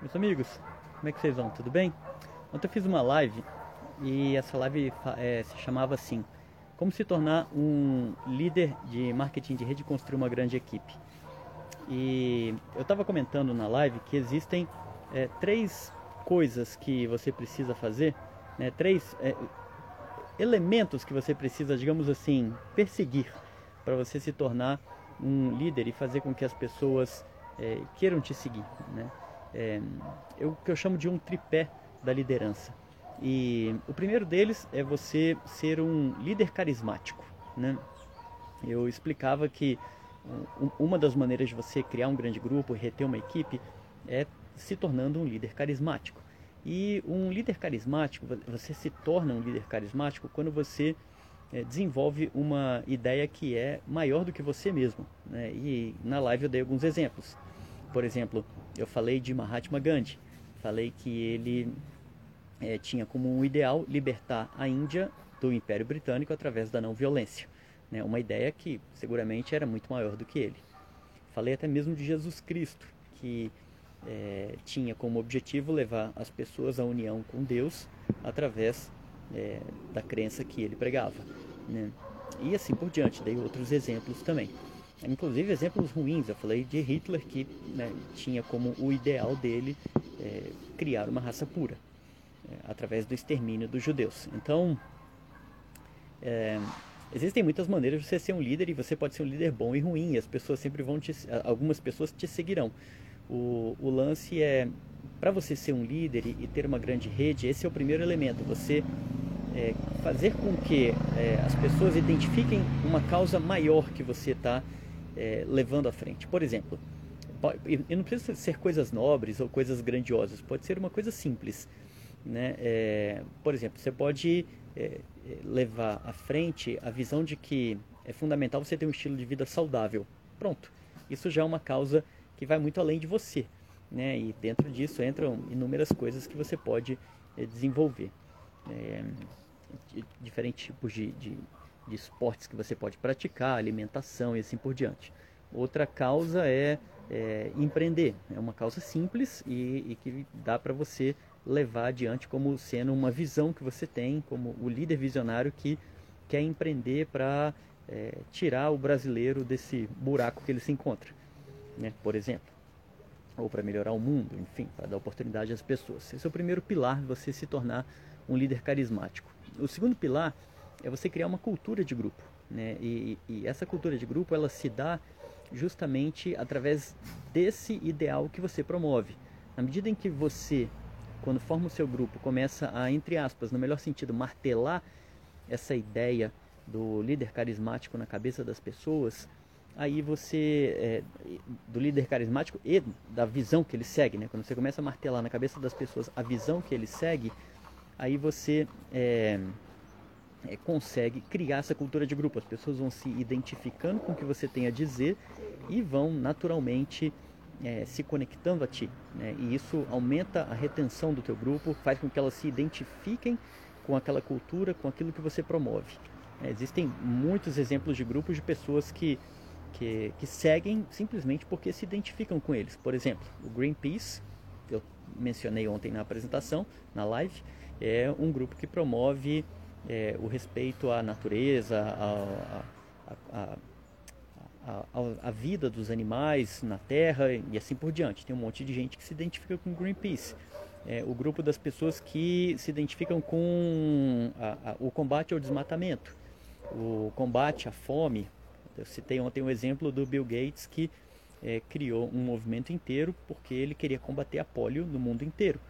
Meus amigos, como é que vocês vão? Tudo bem? Ontem eu fiz uma live e essa live é, se chamava assim: Como se tornar um líder de marketing de rede e construir uma grande equipe. E eu estava comentando na live que existem é, três coisas que você precisa fazer, né, três é, elementos que você precisa, digamos assim, perseguir para você se tornar um líder e fazer com que as pessoas queiram te seguir. Né? É, o que eu chamo de um tripé da liderança. E o primeiro deles é você ser um líder carismático. Né? Eu explicava que uma das maneiras de você criar um grande grupo, reter uma equipe, é se tornando um líder carismático. E um líder carismático, você se torna um líder carismático quando você é, desenvolve uma ideia que é maior do que você mesmo. Né? E na live eu dei alguns exemplos. Por exemplo, eu falei de Mahatma Gandhi, falei que ele é, tinha como um ideal libertar a Índia do Império Britânico através da não violência. Né? Uma ideia que seguramente era muito maior do que ele. Falei até mesmo de Jesus Cristo, que é, tinha como objetivo levar as pessoas à união com Deus através é, da crença que ele pregava. Né? E assim por diante, dei outros exemplos também. Inclusive exemplos ruins, eu falei de Hitler que né, tinha como o ideal dele é, criar uma raça pura, é, através do extermínio dos judeus. Então, é, existem muitas maneiras de você ser um líder e você pode ser um líder bom e ruim, e as pessoas sempre vão te, algumas pessoas te seguirão. O, o lance é, para você ser um líder e, ter uma grande rede, esse é o primeiro elemento, você é, fazer com que é, as pessoas identifiquem uma causa maior que você está é, levando à frente. Por exemplo, e não precisa ser coisas nobres ou coisas grandiosas, pode ser uma coisa simples. Né? É, por exemplo, você pode é, é, levar à frente a visão de que é fundamental você ter um estilo de vida saudável. Pronto, isso já é uma causa que vai muito além de você. Né? E dentro disso entram inúmeras coisas que você pode é, desenvolver. É, diferentes tipos de, de de esportes que você pode praticar, alimentação e assim por diante. Outra causa é, é empreender. É uma causa simples e, e que dá para você levar adiante como sendo uma visão que você tem, como o líder visionário que quer empreender para é, tirar o brasileiro desse buraco que ele se encontra, né? por exemplo. Ou para melhorar o mundo, enfim, para dar oportunidade às pessoas. Esse é o primeiro pilar, você se tornar um líder carismático. O segundo pilar é você criar uma cultura de grupo. Né? E, e, essa cultura de grupo ela se dá justamente através desse ideal que você promove. Na medida em que você, quando forma o seu grupo, começa a, entre aspas, no melhor sentido, martelar essa ideia do líder carismático na cabeça das pessoas, aí você, é, do líder carismático e da visão que ele segue, né? quando você começa a martelar na cabeça das pessoas a visão que ele segue, aí você é, é, consegue criar essa cultura de grupo. As pessoas vão se identificando com o que você tem a dizer e vão naturalmente é, se conectando a ti. Né? E isso aumenta a retenção do teu grupo, faz com que elas se identifiquem com aquela cultura, com aquilo que você promove. É, existem muitos exemplos de grupos de pessoas que, que, que seguem simplesmente porque se identificam com eles. Por exemplo, o Greenpeace, eu mencionei ontem na apresentação, na live, é um grupo que promove é, o respeito à natureza, à, à, vida dos animais na terra e assim por diante. Tem um monte de gente que se identifica com Greenpeace. É, o grupo das pessoas que se identificam com a, a, o combate ao desmatamento, o combate à fome. Eu citei ontem um exemplo do Bill Gates que é, criou um movimento inteiro porque ele queria combater a polio no mundo inteiro.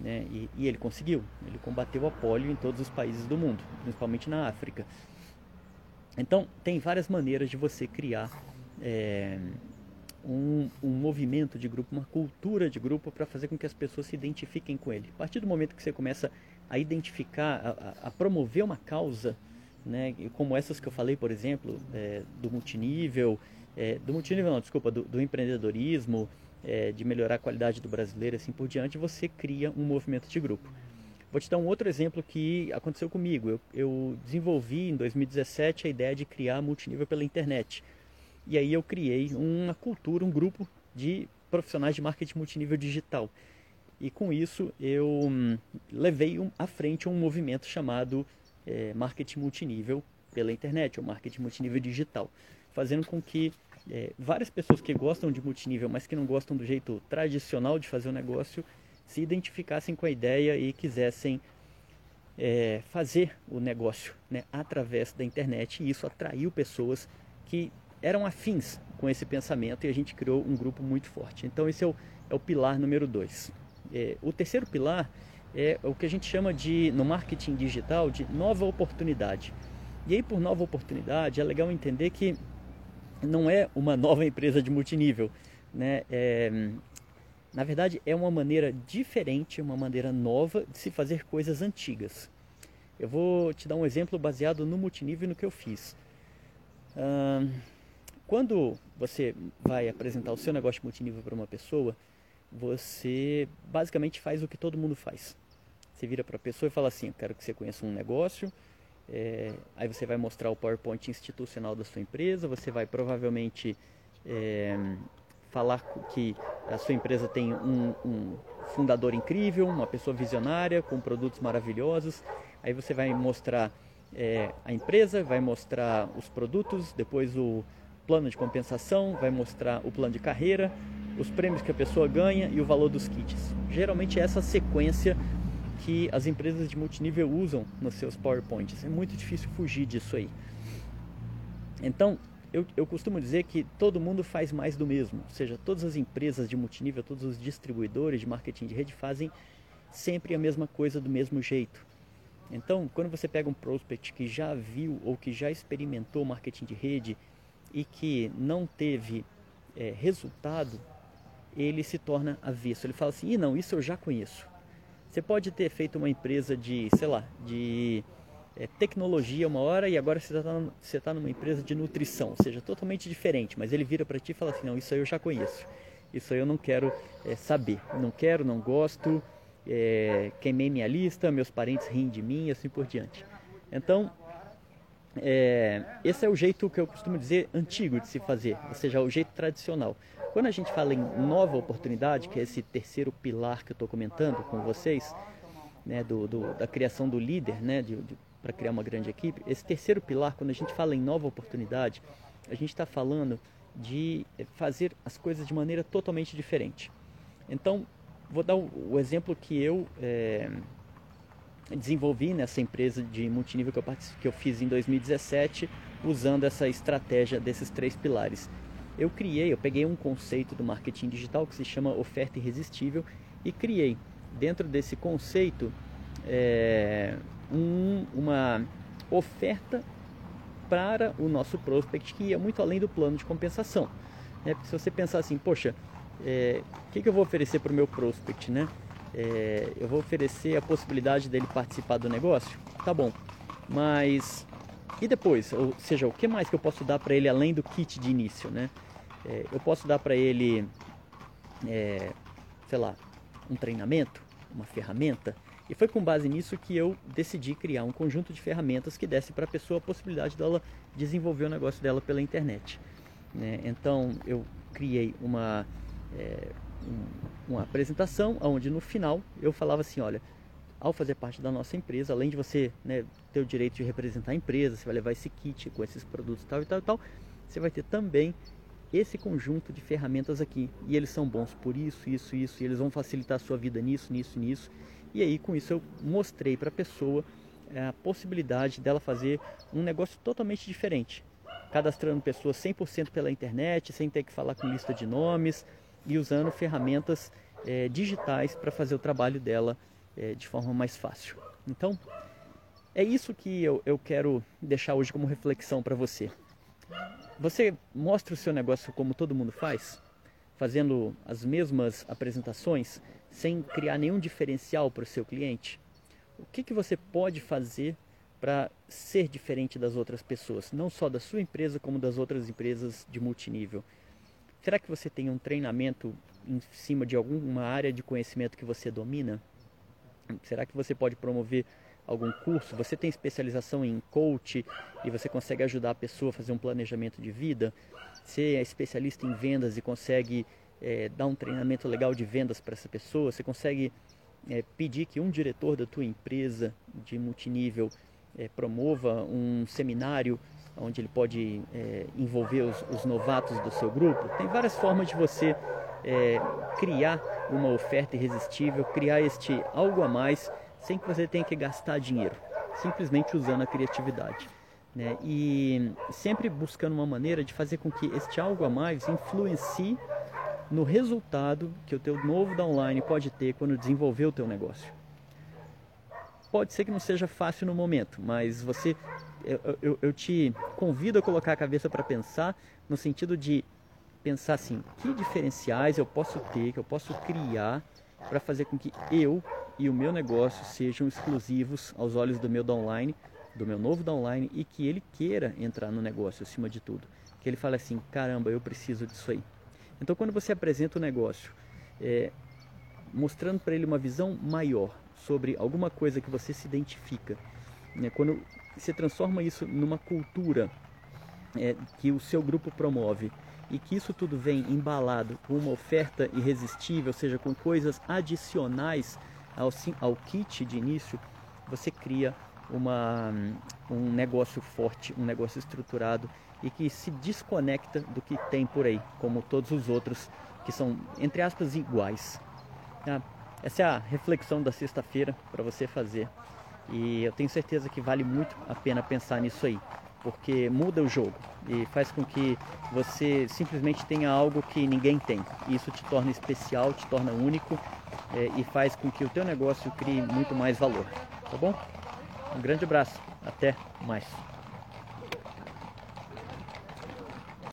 Né? E, e, ele conseguiu. Ele combateu a polio em todos os países do mundo, principalmente na África. Então, tem várias maneiras de você criar é, um, um, movimento de grupo, uma cultura de grupo para fazer com que as pessoas se identifiquem com ele. A partir do momento que você começa a identificar, a, a promover uma causa, né, como essas que eu falei, por exemplo, é, do multinível, é, do multinível não, desculpa, do, do empreendedorismo, é, de melhorar a qualidade do brasileiro assim por diante, você cria um movimento de grupo. Vou te dar um outro exemplo que aconteceu comigo. Eu, eu desenvolvi em 2017 a ideia de criar multinível pela internet. E aí eu criei uma cultura, um grupo de profissionais de marketing multinível digital. E com isso eu hum, levei à frente um movimento chamado é, marketing multinível pela internet, ou marketing multinível digital, fazendo com que é, várias pessoas que gostam de multinível, mas que não gostam do jeito tradicional de fazer o negócio, se identificassem com a ideia e quisessem é, fazer o negócio né, através da internet. E isso atraiu pessoas que eram afins com esse pensamento e a gente criou um grupo muito forte. Então, esse é o, é o pilar número dois. É, o terceiro pilar é o que a gente chama de, no marketing digital, de nova oportunidade. E aí, por nova oportunidade, é legal entender que não é uma nova empresa de multinível. Né? É, na verdade, é uma maneira diferente, uma maneira nova de se fazer coisas antigas. Eu vou te dar um exemplo baseado no multinível e no que eu fiz. quando você vai apresentar o seu negócio multinível para uma pessoa, você basicamente faz o que todo mundo faz. Você vira para a pessoa e fala assim: Eu quero que você conheça um negócio. É, aí você vai mostrar o PowerPoint institucional da sua empresa. Você vai provavelmente é, falar que a sua empresa tem um, um, fundador incrível, uma pessoa visionária com produtos maravilhosos. Aí você vai mostrar é, a empresa, vai mostrar os produtos, depois o plano de compensação, vai mostrar o plano de carreira, os prêmios que a pessoa ganha e o valor dos kits. Geralmente é essa sequência que as empresas de multinível usam nos seus PowerPoints. É muito difícil fugir disso aí. Então, eu, eu costumo dizer que todo mundo faz mais do mesmo. Ou seja, todas as empresas de multinível, todos os distribuidores de marketing de rede fazem sempre a mesma coisa do mesmo jeito. Então, quando você pega um prospect que já viu ou que já experimentou marketing de rede e que não teve é, resultado, ele se torna avesso. Ele fala assim: e não, isso eu já conheço. Você pode ter feito uma empresa de, sei lá, de é, tecnologia uma hora e agora você está você tá numa empresa de nutrição, ou seja, totalmente diferente. Mas ele vira para ti e fala assim: não, isso aí eu já conheço. Isso aí eu não quero é, saber. Não quero, não gosto. É, queimei minha lista, meus parentes riem de mim e assim por diante. Então, é, esse é o jeito que eu costumo dizer antigo de se fazer, ou seja, o jeito tradicional. Quando a gente fala em nova oportunidade, que é esse terceiro pilar que eu estou comentando com vocês, né, do, do, da criação do líder, né, para criar uma grande equipe, esse terceiro pilar, quando a gente fala em nova oportunidade, a gente está falando de fazer as coisas de maneira totalmente diferente. Então, vou dar o, o exemplo que eu é, desenvolvi nessa empresa de multinível que eu, que eu fiz em 2017, usando essa estratégia desses três pilares eu criei, eu peguei um conceito do marketing digital que se chama oferta irresistível e criei dentro desse conceito é, um, uma oferta para o nosso prospect que ia muito além do plano de compensação. Né? se você pensar assim, poxa, é, o que, que, eu vou oferecer para o meu prospect? Né? É, eu vou oferecer a possibilidade dele participar do negócio? Tá bom, mas e depois? Ou seja, o que mais que eu posso dar para ele além do kit de início? Né? É, eu posso dar para ele, é, sei lá, um treinamento, uma ferramenta. E foi com base nisso que eu decidi criar um conjunto de ferramentas que desse para a pessoa a possibilidade dela desenvolver o negócio dela pela internet. Né? Então eu criei uma, é, um, uma apresentação onde no final eu falava assim, olha, ao fazer parte da nossa empresa, além de você né, ter o direito de representar a empresa, você vai levar esse kit com esses produtos tal e tal e tal, você vai ter também esse conjunto de ferramentas aqui. E eles são bons por isso, isso, isso, e eles vão facilitar a sua vida nisso, nisso, nisso. E aí com isso eu mostrei para a pessoa é, a possibilidade dela fazer um negócio totalmente diferente. Cadastrando pessoas 100% pela internet, sem ter que falar com lista de nomes e usando ferramentas é, digitais para fazer o trabalho dela é, de forma mais fácil. Então, é isso que eu, eu quero deixar hoje como reflexão para você. Você mostra o seu negócio como todo mundo faz, fazendo as mesmas apresentações, sem criar nenhum diferencial para o seu cliente? O que, que você pode fazer para ser diferente das outras pessoas, não só da sua empresa, como das outras empresas de multinível? Será que você tem um treinamento em cima de alguma área de conhecimento que você domina? Será que você pode promover algum curso, você tem especialização em coach e você consegue ajudar a pessoa a fazer um planejamento de vida, você é especialista em vendas e consegue é, dar um treinamento legal de vendas para essa pessoa, você consegue é, pedir que um diretor da tua empresa de multinível é, promova um seminário onde ele pode é, envolver os, os, novatos do seu grupo. Tem várias formas de você é, criar uma oferta irresistível, criar este algo a mais sem que você tenha que gastar dinheiro, simplesmente usando a criatividade. Né? E sempre buscando uma maneira de fazer com que este algo a mais influencie no resultado que o teu novo downline pode ter quando desenvolver o teu negócio. Pode ser que não seja fácil no momento, mas você, eu, eu, eu te convido a colocar a cabeça para pensar no sentido de pensar assim, que diferenciais eu posso ter, que eu posso criar para fazer com que eu e o meu negócio sejam exclusivos aos olhos do meu downline, do meu novo downline e que ele queira entrar no negócio acima de tudo. Que ele fale assim, caramba, eu preciso disso aí. Então, quando você apresenta o negócio, é, mostrando para ele uma visão maior sobre alguma coisa que você se identifica, né, quando você transforma isso numa cultura é, que o seu grupo promove e que isso tudo vem embalado com uma oferta irresistível, ou seja, com coisas adicionais ao, ao kit de início, você cria uma, um negócio forte, um negócio estruturado e que se desconecta do que tem por aí, como todos os outros que são, entre aspas, iguais. Tá? Essa é a reflexão da sexta-feira para você fazer. E eu tenho certeza que vale muito a pena pensar nisso aí, porque muda o jogo e faz com que você simplesmente tenha algo que ninguém tem. Isso te torna especial, te torna único é, e faz com que o teu negócio crie muito mais valor. Tá bom? Um grande abraço. Até mais.